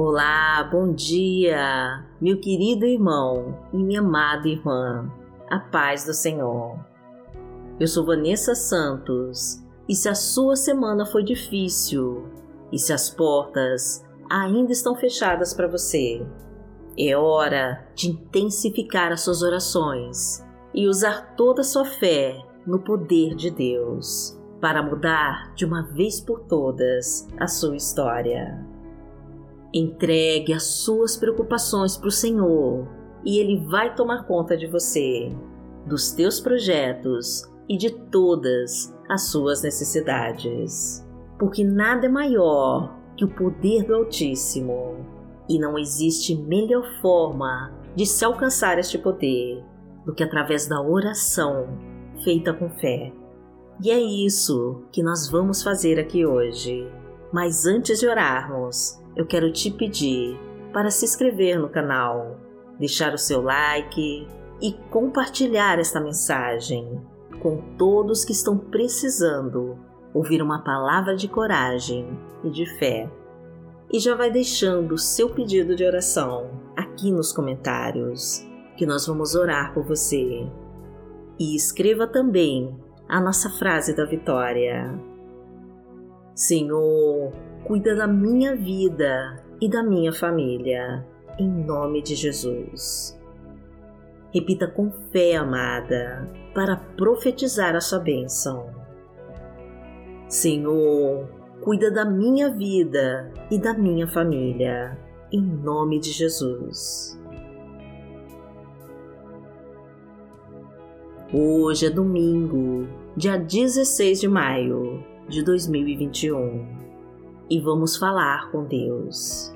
Olá, bom dia, meu querido irmão e minha amada irmã. A paz do Senhor. Eu sou Vanessa Santos e se a sua semana foi difícil e se as portas ainda estão fechadas para você, é hora de intensificar as suas orações e usar toda a sua fé no poder de Deus para mudar de uma vez por todas a sua história. Entregue as suas preocupações para o Senhor e Ele vai tomar conta de você, dos teus projetos e de todas as suas necessidades. Porque nada é maior que o poder do Altíssimo e não existe melhor forma de se alcançar este poder do que através da oração feita com fé. E é isso que nós vamos fazer aqui hoje. Mas antes de orarmos, eu quero te pedir para se inscrever no canal, deixar o seu like e compartilhar esta mensagem com todos que estão precisando ouvir uma palavra de coragem e de fé. E já vai deixando o seu pedido de oração aqui nos comentários, que nós vamos orar por você. E escreva também a nossa frase da vitória. Senhor, cuida da minha vida e da minha família, em nome de Jesus. Repita com fé, amada, para profetizar a sua bênção. Senhor, cuida da minha vida e da minha família, em nome de Jesus. Hoje é domingo, dia 16 de maio de 2021, e vamos falar com Deus.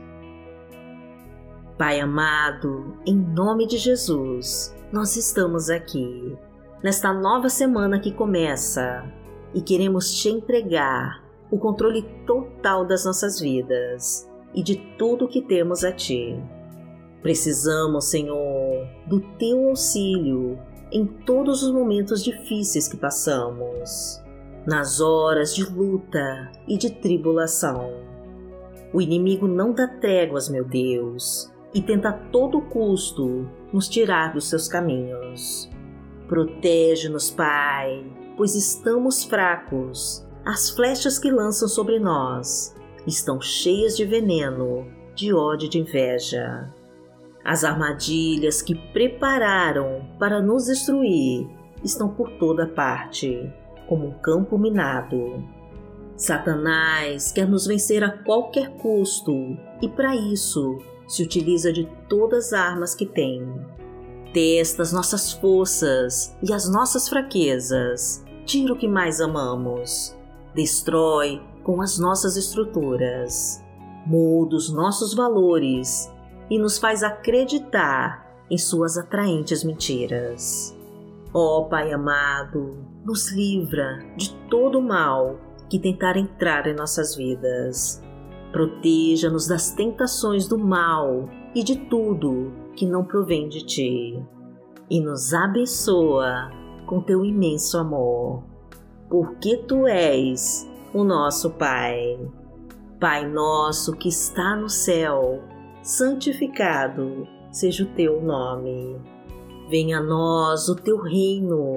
Pai amado, em nome de Jesus, nós estamos aqui, nesta nova semana que começa, e queremos te entregar o controle total das nossas vidas e de tudo que temos a Ti. Precisamos, Senhor, do Teu auxílio em todos os momentos difíceis que passamos, nas horas de luta e de tribulação. O inimigo não dá tréguas, meu Deus, e tenta a todo custo nos tirar dos seus caminhos. Protege-nos, Pai, pois estamos fracos. As flechas que lançam sobre nós estão cheias de veneno, de ódio e de inveja. As armadilhas que prepararam para nos destruir estão por toda parte, como um campo minado. Satanás quer nos vencer a qualquer custo e, para isso, se utiliza de todas as armas que tem. Testa as nossas forças e as nossas fraquezas, tira o que mais amamos, destrói com as nossas estruturas, muda os nossos valores e nos faz acreditar em suas atraentes mentiras. Ó oh, Pai amado, nos livra de todo o mal que tentar entrar em nossas vidas. Proteja-nos das tentações do mal e de tudo que não provém de ti. E nos abençoa com teu imenso amor, porque tu és o nosso Pai. Pai nosso que está no céu, santificado seja o teu nome. Venha a nós o teu reino,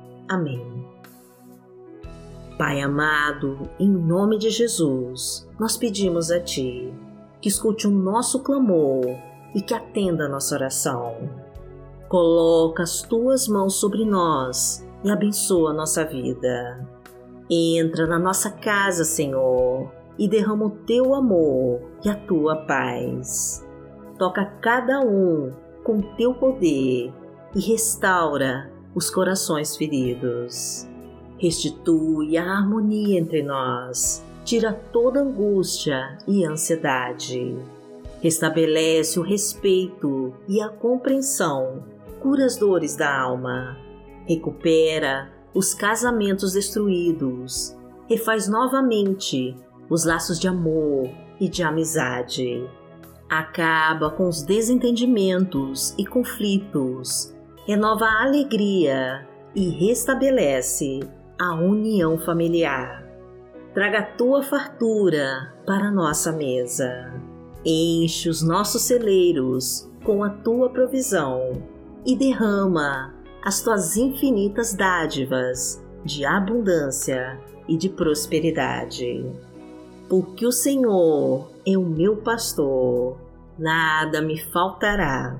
Amém. Pai amado, em nome de Jesus, nós pedimos a Ti que escute o nosso clamor e que atenda a nossa oração. Coloca as Tuas mãos sobre nós e abençoa a nossa vida. Entra na nossa casa, Senhor, e derrama o teu amor e a tua paz. Toca cada um com teu poder e restaura os corações feridos. Restitui a harmonia entre nós, tira toda angústia e ansiedade. restabelece o respeito e a compreensão, cura as dores da alma, recupera os casamentos destruídos, refaz novamente os laços de amor e de amizade. Acaba com os desentendimentos e conflitos, renova a alegria e restabelece a união familiar. Traga a tua fartura para a nossa mesa. Enche os nossos celeiros com a tua provisão e derrama as tuas infinitas dádivas de abundância e de prosperidade. Porque o Senhor é o meu pastor, nada me faltará.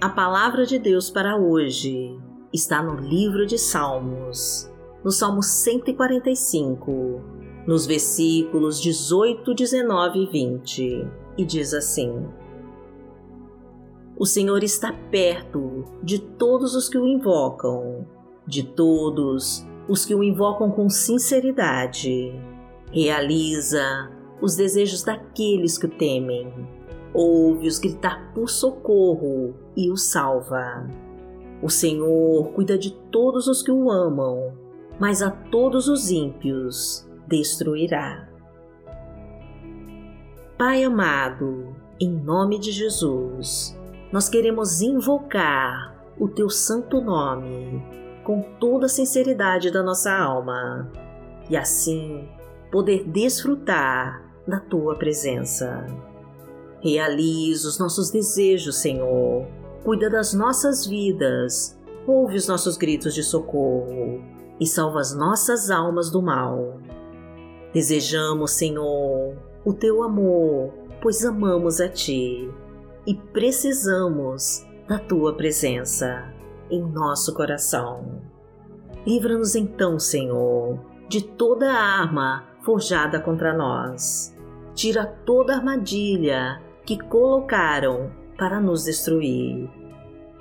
A palavra de Deus para hoje está no livro de Salmos, no Salmo 145, nos versículos 18, 19 e 20, e diz assim: O Senhor está perto de todos os que o invocam de todos os que o invocam com sinceridade. Realiza os desejos daqueles que o temem. Ouve-os gritar por socorro e os salva. O Senhor cuida de todos os que o amam, mas a todos os ímpios destruirá. Pai amado, em nome de Jesus, nós queremos invocar o teu santo nome com toda a sinceridade da nossa alma e assim poder desfrutar da tua presença. Realiza os nossos desejos, Senhor. Cuida das nossas vidas. Ouve os nossos gritos de socorro e salva as nossas almas do mal. Desejamos, Senhor, o teu amor, pois amamos a ti e precisamos da tua presença em nosso coração. Livra-nos então, Senhor, de toda arma forjada contra nós. Tira toda armadilha que colocaram para nos destruir.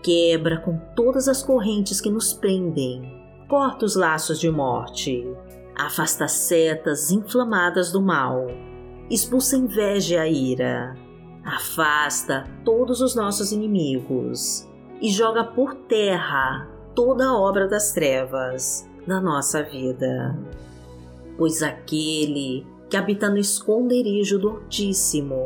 Quebra com todas as correntes que nos prendem. Corta os laços de morte. Afasta setas inflamadas do mal. Expulsa inveja e a ira. Afasta todos os nossos inimigos e joga por terra toda a obra das trevas na nossa vida. Pois aquele que habita no esconderijo do Altíssimo,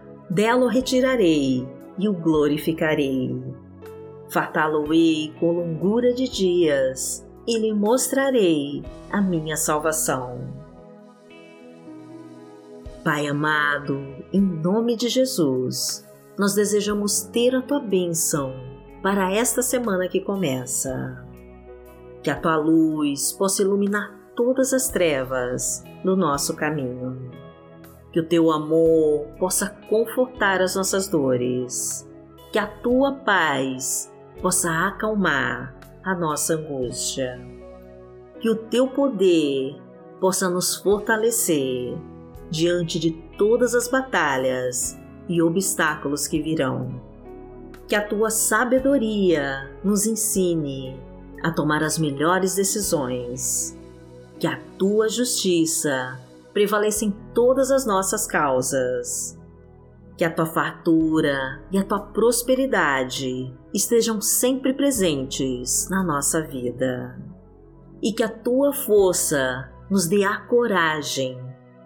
dela o retirarei e o glorificarei. Fartá-lo-ei com longura de dias e lhe mostrarei a minha salvação. Pai amado, em nome de Jesus, nós desejamos ter a tua bênção para esta semana que começa. Que a tua luz possa iluminar todas as trevas no nosso caminho. Que o teu amor possa confortar as nossas dores. Que a tua paz possa acalmar a nossa angústia. Que o teu poder possa nos fortalecer diante de todas as batalhas e obstáculos que virão. Que a tua sabedoria nos ensine a tomar as melhores decisões. Que a tua justiça prevaleça em todas as nossas causas. Que a tua fartura e a tua prosperidade estejam sempre presentes na nossa vida. E que a tua força nos dê a coragem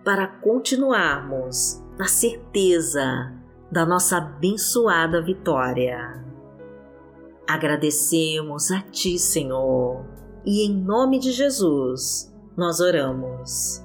para continuarmos na certeza da nossa abençoada vitória. Agradecemos a Ti, Senhor, e em nome de Jesus nós oramos.